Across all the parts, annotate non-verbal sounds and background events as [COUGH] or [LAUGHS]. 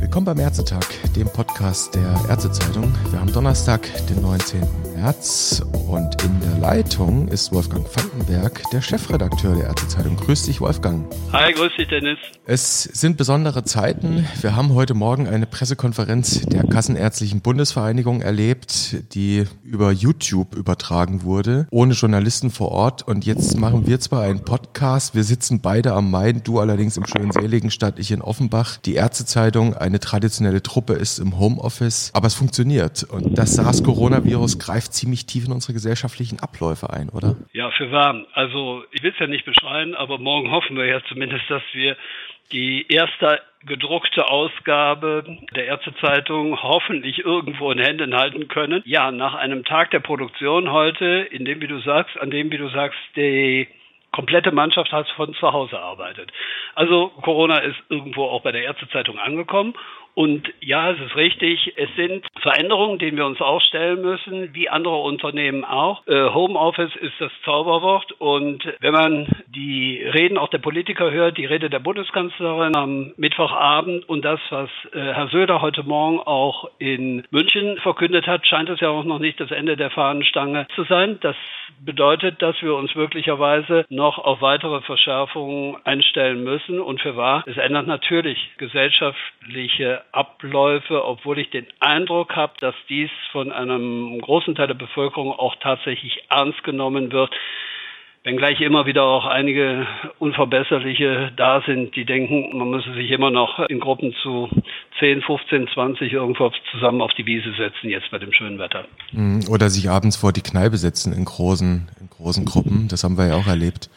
Willkommen beim Ärztetag, dem Podcast der Ärztezeitung. Wir haben Donnerstag, den 19. März und in der Leitung ist Wolfgang Vandenberg, der Chefredakteur der Ärztezeitung. Grüß dich, Wolfgang. Hi, grüß dich, Dennis. Es sind besondere Zeiten. Wir haben heute Morgen eine Pressekonferenz der Kassenärztlichen Bundesvereinigung erlebt, die über YouTube übertragen wurde, ohne Journalisten vor Ort. Und jetzt machen wir zwar einen Podcast, wir sitzen beide am Main, du allerdings im schönen Seligenstadt, ich in Offenbach. Die Ärztezeitung, eine traditionelle Truppe, ist im Homeoffice, aber es funktioniert. Und das SARS-Coronavirus greift ziemlich tief in unsere gesellschaftlichen Abläufe ein, oder? Ja, für wahr. Also ich will es ja nicht beschreien, aber morgen hoffen wir ja zumindest, dass wir die erste gedruckte Ausgabe der Ärztezeitung hoffentlich irgendwo in Händen halten können. Ja, nach einem Tag der Produktion heute, in dem, wie du sagst, an dem, wie du sagst, die komplette Mannschaft hat von zu Hause arbeitet. Also Corona ist irgendwo auch bei der Ärztezeitung angekommen und ja, es ist richtig. Es sind Veränderungen, denen wir uns auch stellen müssen, wie andere Unternehmen auch. Äh, Homeoffice ist das Zauberwort. Und wenn man die Reden auch der Politiker hört, die Rede der Bundeskanzlerin am Mittwochabend und das, was äh, Herr Söder heute Morgen auch in München verkündet hat, scheint es ja auch noch nicht das Ende der Fahnenstange zu sein. Das bedeutet, dass wir uns möglicherweise noch auf weitere Verschärfungen einstellen müssen. Und für wahr, es ändert natürlich gesellschaftliche Abläufe, obwohl ich den Eindruck habe, dass dies von einem großen Teil der Bevölkerung auch tatsächlich ernst genommen wird. Wenngleich immer wieder auch einige Unverbesserliche da sind, die denken, man müsse sich immer noch in Gruppen zu 10, 15, 20 irgendwo zusammen auf die Wiese setzen, jetzt bei dem schönen Wetter. Mhm. Oder sich abends vor die Kneipe setzen in großen, in großen Gruppen. Das haben wir ja auch erlebt.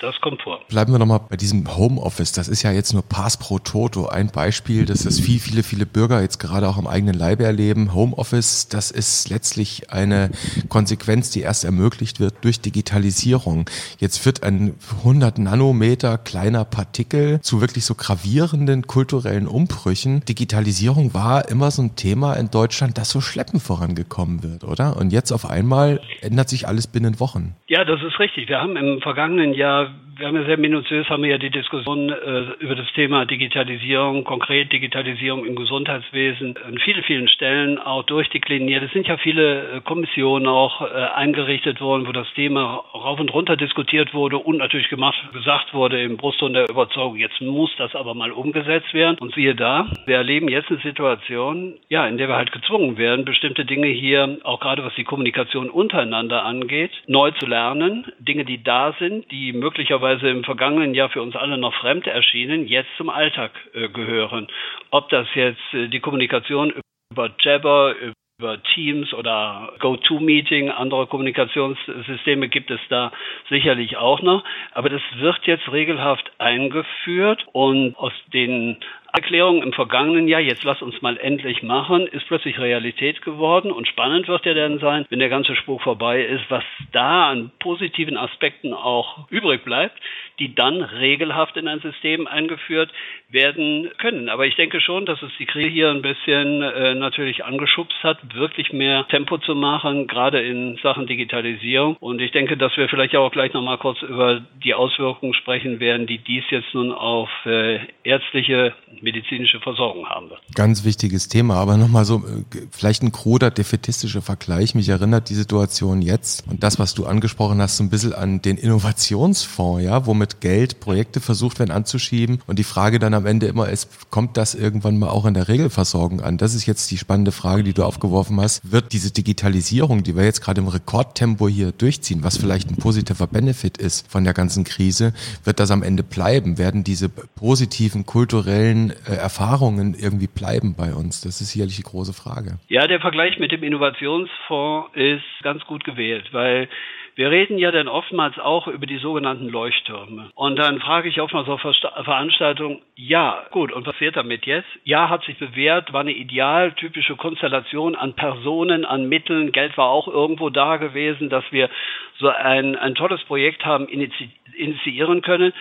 Das kommt vor. Bleiben wir nochmal bei diesem Homeoffice. Das ist ja jetzt nur Pass pro Toto. Ein Beispiel, dass das viel, viele, viele Bürger jetzt gerade auch am eigenen Leibe erleben. Homeoffice, das ist letztlich eine Konsequenz, die erst ermöglicht wird durch Digitalisierung. Jetzt wird ein 100 Nanometer kleiner Partikel zu wirklich so gravierenden kulturellen Umbrüchen. Digitalisierung war immer so ein Thema in Deutschland, das so schleppend vorangekommen wird, oder? Und jetzt auf einmal ändert sich alles binnen Wochen. Ja, das ist richtig. Wir haben im vergangenen Jahr uh, wir haben ja sehr minutiös, haben wir ja die Diskussion äh, über das Thema Digitalisierung, konkret Digitalisierung im Gesundheitswesen an vielen, vielen Stellen auch durchdekliniert. Es sind ja viele äh, Kommissionen auch äh, eingerichtet worden, wo das Thema rauf und runter diskutiert wurde und natürlich gemacht, gesagt wurde im Brustton der Überzeugung, jetzt muss das aber mal umgesetzt werden. Und siehe da, wir erleben jetzt eine Situation, ja, in der wir halt gezwungen werden, bestimmte Dinge hier, auch gerade was die Kommunikation untereinander angeht, neu zu lernen. Dinge, die da sind, die möglicherweise möglicherweise im vergangenen Jahr für uns alle noch fremd erschienen, jetzt zum Alltag äh, gehören. Ob das jetzt äh, die Kommunikation über Jabber, über Teams oder GoToMeeting, andere Kommunikationssysteme gibt es da sicherlich auch noch. Aber das wird jetzt regelhaft eingeführt und aus den Erklärung im vergangenen Jahr, jetzt lass uns mal endlich machen, ist plötzlich Realität geworden und spannend wird ja dann sein, wenn der ganze Spuk vorbei ist, was da an positiven Aspekten auch übrig bleibt, die dann regelhaft in ein System eingeführt werden können. Aber ich denke schon, dass es die Krise hier ein bisschen äh, natürlich angeschubst hat, wirklich mehr Tempo zu machen, gerade in Sachen Digitalisierung. Und ich denke, dass wir vielleicht auch gleich nochmal kurz über die Auswirkungen sprechen werden, die dies jetzt nun auf äh, ärztliche medizinische Versorgung haben wird. Ganz wichtiges Thema, aber nochmal so, äh, vielleicht ein kruder, defetistischer Vergleich. Mich erinnert die Situation jetzt und das, was du angesprochen hast, so ein bisschen an den Innovationsfonds, ja, wo mit Geld Projekte versucht werden anzuschieben und die Frage dann am Ende immer ist, kommt das irgendwann mal auch in der Regelversorgung an? Das ist jetzt die spannende Frage, die du aufgeworfen hast. Wird diese Digitalisierung, die wir jetzt gerade im Rekordtempo hier durchziehen, was vielleicht ein positiver Benefit ist von der ganzen Krise, wird das am Ende bleiben? Werden diese positiven kulturellen äh, Erfahrungen irgendwie bleiben bei uns? Das ist sicherlich die große Frage. Ja, der Vergleich mit dem Innovationsfonds ist ganz gut gewählt, weil wir reden ja dann oftmals auch über die sogenannten Leuchttürme. Und dann frage ich oftmals auf Veranstaltungen, ja, gut, und was passiert damit jetzt? Ja, hat sich bewährt, war eine idealtypische Konstellation an Personen, an Mitteln, Geld war auch irgendwo da gewesen, dass wir so ein, ein tolles Projekt haben initiieren können.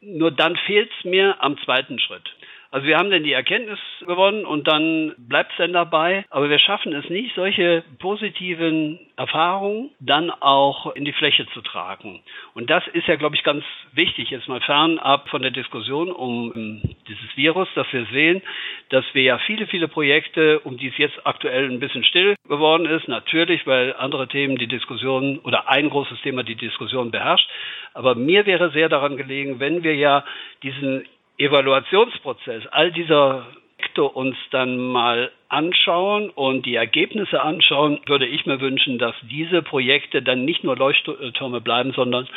Nur dann fehlt es mir am zweiten Schritt. Also wir haben denn die Erkenntnis gewonnen und dann bleibt es denn dabei. Aber wir schaffen es nicht, solche positiven Erfahrungen dann auch in die Fläche zu tragen. Und das ist ja, glaube ich, ganz wichtig, jetzt mal fernab von der Diskussion um dieses Virus, dass wir sehen, dass wir ja viele, viele Projekte, um die es jetzt aktuell ein bisschen still geworden ist, natürlich, weil andere Themen die Diskussion oder ein großes Thema die Diskussion beherrscht. Aber mir wäre sehr daran gelegen, wenn wir ja diesen Evaluationsprozess. All dieser uns dann mal anschauen und die Ergebnisse anschauen, würde ich mir wünschen, dass diese Projekte dann nicht nur Leuchttürme bleiben, sondern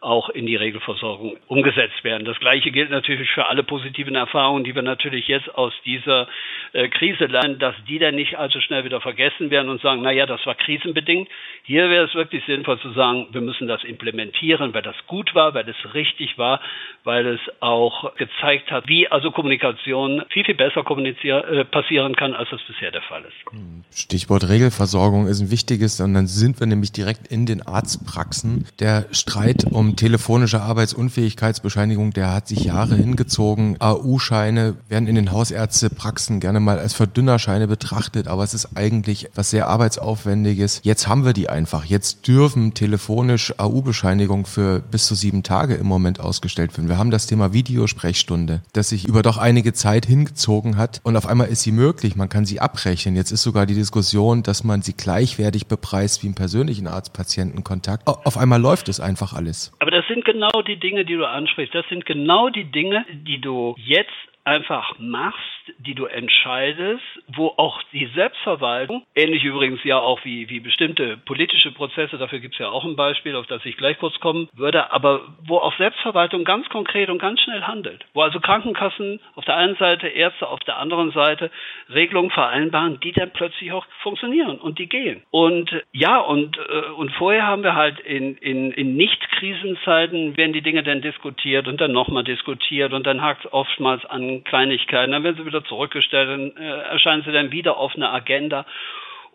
auch in die Regelversorgung umgesetzt werden. Das Gleiche gilt natürlich für alle positiven Erfahrungen, die wir natürlich jetzt aus dieser äh, Krise lernen, dass die dann nicht allzu schnell wieder vergessen werden und sagen, na ja, das war krisenbedingt. Hier wäre es wirklich sinnvoll zu sagen, wir müssen das implementieren, weil das gut war, weil es richtig war, weil es auch gezeigt hat, wie also Kommunikation viel, viel besser äh, passieren kann, als das bisher der Fall ist. Stichwort Regelversorgung ist ein wichtiges und dann sind wir nämlich direkt in den Arztpraxen. Der Streit um telefonische Arbeitsunfähigkeitsbescheinigung, der hat sich Jahre hingezogen. AU-Scheine werden in den Hausärztepraxen gerne mal als Verdünnerscheine betrachtet, aber es ist eigentlich was sehr arbeitsaufwendiges. Jetzt haben wir die einfach. Jetzt dürfen telefonisch AU-Bescheinigungen für bis zu sieben Tage im Moment ausgestellt werden. Wir haben das Thema Videosprechstunde, das sich über doch einige Zeit hingezogen hat und auf einmal ist sie möglich. Man kann sie abrechnen. Jetzt ist sogar die Diskussion, dass man sie gleichwertig bepreist wie im persönlichen Arzt-Patienten-Kontakt. Auf einmal läuft es einfach alles. Aber das sind genau die Dinge, die du ansprichst. Das sind genau die Dinge, die du jetzt einfach machst, die du entscheidest, wo auch die Selbstverwaltung, ähnlich übrigens ja auch wie, wie bestimmte politische Prozesse, dafür gibt es ja auch ein Beispiel, auf das ich gleich kurz kommen würde, aber wo auch Selbstverwaltung ganz konkret und ganz schnell handelt, wo also Krankenkassen auf der einen Seite, Ärzte auf der anderen Seite Regelungen vereinbaren, die dann plötzlich auch funktionieren und die gehen. Und ja, und, äh, und vorher haben wir halt in, in, in Nicht-Krisenzeiten werden die Dinge dann diskutiert und dann nochmal diskutiert und dann hakt es oftmals an Kleinigkeiten, dann werden sie wieder zurückgestellt, dann äh, erscheinen sie dann wieder auf einer Agenda.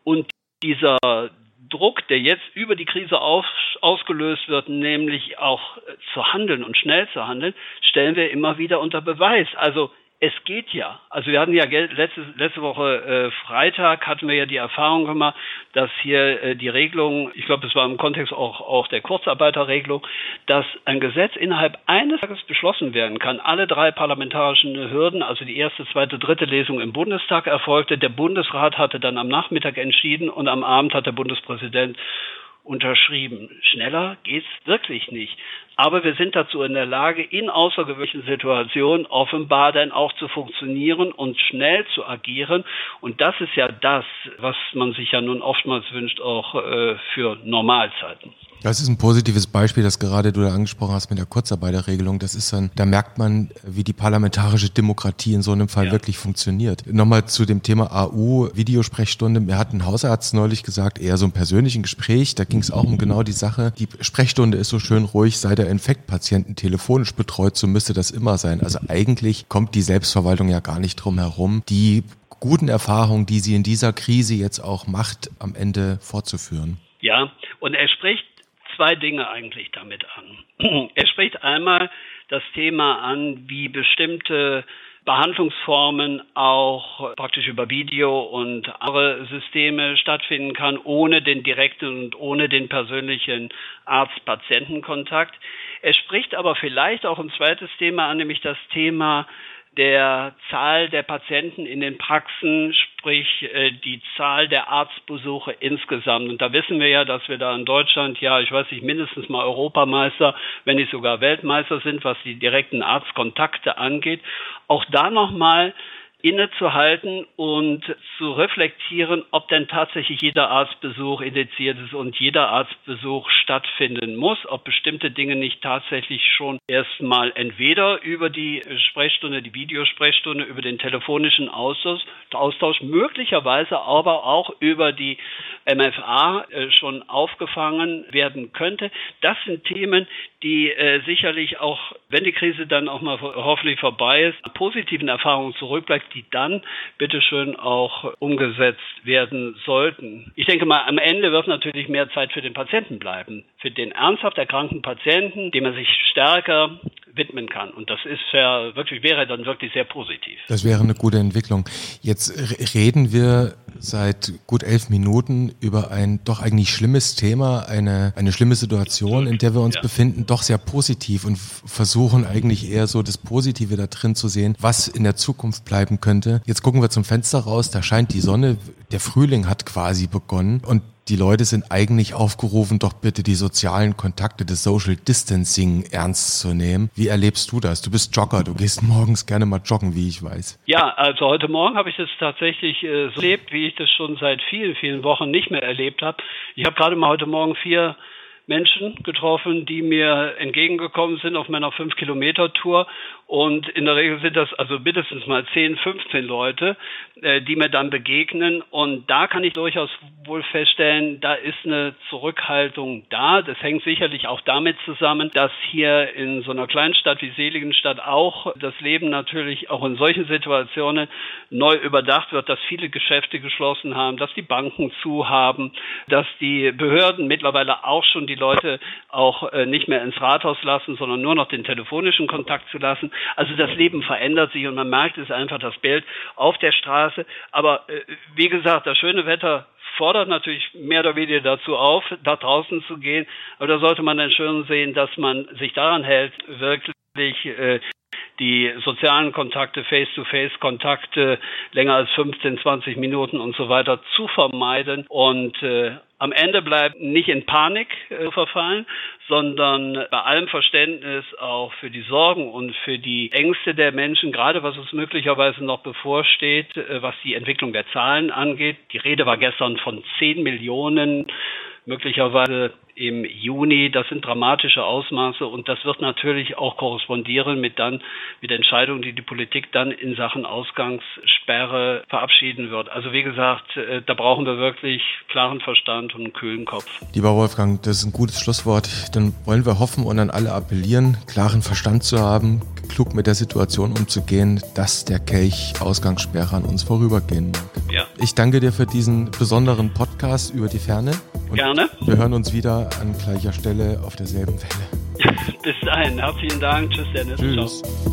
Und dieser Druck, der jetzt über die Krise auf, ausgelöst wird, nämlich auch zu handeln und schnell zu handeln, stellen wir immer wieder unter Beweis. Also es geht ja. Also wir hatten ja letzte, letzte Woche äh, Freitag hatten wir ja die Erfahrung gemacht, dass hier äh, die Regelung, ich glaube, es war im Kontext auch, auch der Kurzarbeiterregelung, dass ein Gesetz innerhalb eines Tages beschlossen werden kann. Alle drei parlamentarischen Hürden, also die erste, zweite, dritte Lesung im Bundestag erfolgte. Der Bundesrat hatte dann am Nachmittag entschieden und am Abend hat der Bundespräsident unterschrieben. Schneller geht's wirklich nicht. Aber wir sind dazu in der Lage, in außergewöhnlichen Situationen offenbar dann auch zu funktionieren und schnell zu agieren. Und das ist ja das, was man sich ja nun oftmals wünscht, auch äh, für Normalzeiten. Das ist ein positives Beispiel, das gerade du da angesprochen hast mit der Kurzarbeiterregelung. Das ist dann, da merkt man, wie die parlamentarische Demokratie in so einem Fall ja. wirklich funktioniert. Nochmal zu dem Thema AU, Videosprechstunde. Mir hat ein Hausarzt neulich gesagt, eher so ein persönlichen Gespräch. Da ging es auch um genau die Sache. Die Sprechstunde ist so schön ruhig, sei der Infektpatienten telefonisch betreut, so müsste das immer sein. Also eigentlich kommt die Selbstverwaltung ja gar nicht drum herum, die guten Erfahrungen, die sie in dieser Krise jetzt auch macht, am Ende fortzuführen. Ja, und er spricht zwei Dinge eigentlich damit an. [CLEARS THROAT] Er spricht einmal das Thema an, wie bestimmte Behandlungsformen auch praktisch über Video und andere Systeme stattfinden kann, ohne den direkten und ohne den persönlichen Arzt-Patienten-Kontakt. Er spricht aber vielleicht auch ein zweites Thema an, nämlich das Thema der Zahl der Patienten in den Praxen, sprich äh, die Zahl der Arztbesuche insgesamt. Und da wissen wir ja, dass wir da in Deutschland, ja, ich weiß nicht, mindestens mal Europameister, wenn nicht sogar Weltmeister sind, was die direkten Arztkontakte angeht. Auch da nochmal innezuhalten und zu reflektieren, ob denn tatsächlich jeder Arztbesuch indiziert ist und jeder Arztbesuch stattfinden muss, ob bestimmte Dinge nicht tatsächlich schon erstmal entweder über die Sprechstunde, die Videosprechstunde, über den telefonischen Austausch, Austausch möglicherweise aber auch über die MFA äh, schon aufgefangen werden könnte. Das sind Themen, die äh, sicherlich auch, wenn die Krise dann auch mal hoffentlich vorbei ist, positiven Erfahrungen zurückbleibt, die dann bitteschön auch umgesetzt werden sollten. Ich denke mal, am Ende wird natürlich mehr Zeit für den Patienten bleiben. Für den ernsthaft erkrankten Patienten, dem er sich stärker widmen kann. Und das ist ja wirklich, wäre dann wirklich sehr positiv. Das wäre eine gute Entwicklung. Jetzt reden wir seit gut elf Minuten über ein doch eigentlich schlimmes Thema, eine, eine schlimme Situation, in der wir uns ja. befinden, doch sehr positiv und versuchen eigentlich eher so das Positive da drin zu sehen, was in der Zukunft bleiben könnte. Jetzt gucken wir zum Fenster raus, da scheint die Sonne, der Frühling hat quasi begonnen und die Leute sind eigentlich aufgerufen, doch bitte die sozialen Kontakte des Social Distancing ernst zu nehmen. Wie erlebst du das? Du bist Jogger, du gehst morgens gerne mal joggen, wie ich weiß. Ja, also heute Morgen habe ich das tatsächlich äh, so erlebt, wie ich das schon seit vielen, vielen Wochen nicht mehr erlebt habe. Ich habe gerade mal heute Morgen vier Menschen getroffen, die mir entgegengekommen sind auf meiner 5-Kilometer-Tour. Und in der Regel sind das also mindestens mal 10, 15 Leute, äh, die mir dann begegnen. Und da kann ich durchaus wohl feststellen, da ist eine Zurückhaltung da. Das hängt sicherlich auch damit zusammen, dass hier in so einer Kleinstadt wie Seligenstadt auch das Leben natürlich auch in solchen Situationen neu überdacht wird, dass viele Geschäfte geschlossen haben, dass die Banken zu haben, dass die Behörden mittlerweile auch schon die Leute auch äh, nicht mehr ins Rathaus lassen, sondern nur noch den telefonischen Kontakt zu lassen. Also das Leben verändert sich und man merkt es einfach das Bild auf der Straße. Aber äh, wie gesagt, das schöne Wetter fordert natürlich mehr oder weniger dazu auf, da draußen zu gehen. Aber da sollte man dann schön sehen, dass man sich daran hält, wirklich äh, die sozialen Kontakte, Face-to-Face-Kontakte länger als 15, 20 Minuten und so weiter zu vermeiden und äh, am Ende bleibt nicht in Panik äh, verfallen, sondern bei allem Verständnis auch für die Sorgen und für die Ängste der Menschen, gerade was uns möglicherweise noch bevorsteht, äh, was die Entwicklung der Zahlen angeht. Die Rede war gestern von 10 Millionen möglicherweise im Juni. Das sind dramatische Ausmaße und das wird natürlich auch korrespondieren mit dann mit Entscheidungen, die die Politik dann in Sachen Ausgangssperre verabschieden wird. Also wie gesagt, äh, da brauchen wir wirklich klaren Verstand und einen kühlen Kopf. Lieber Wolfgang, das ist ein gutes Schlusswort. Dann wollen wir hoffen und an alle appellieren, klaren Verstand zu haben, klug mit der Situation umzugehen, dass der Kelch Ausgangssperre an uns vorübergehen mag. Ja. Ich danke dir für diesen besonderen Podcast über die Ferne. Gerne. Wir hören uns wieder an gleicher Stelle auf derselben Welle. [LAUGHS] Bis dahin, herzlichen Dank. Tschüss, Dennis. Tschüss. Ciao.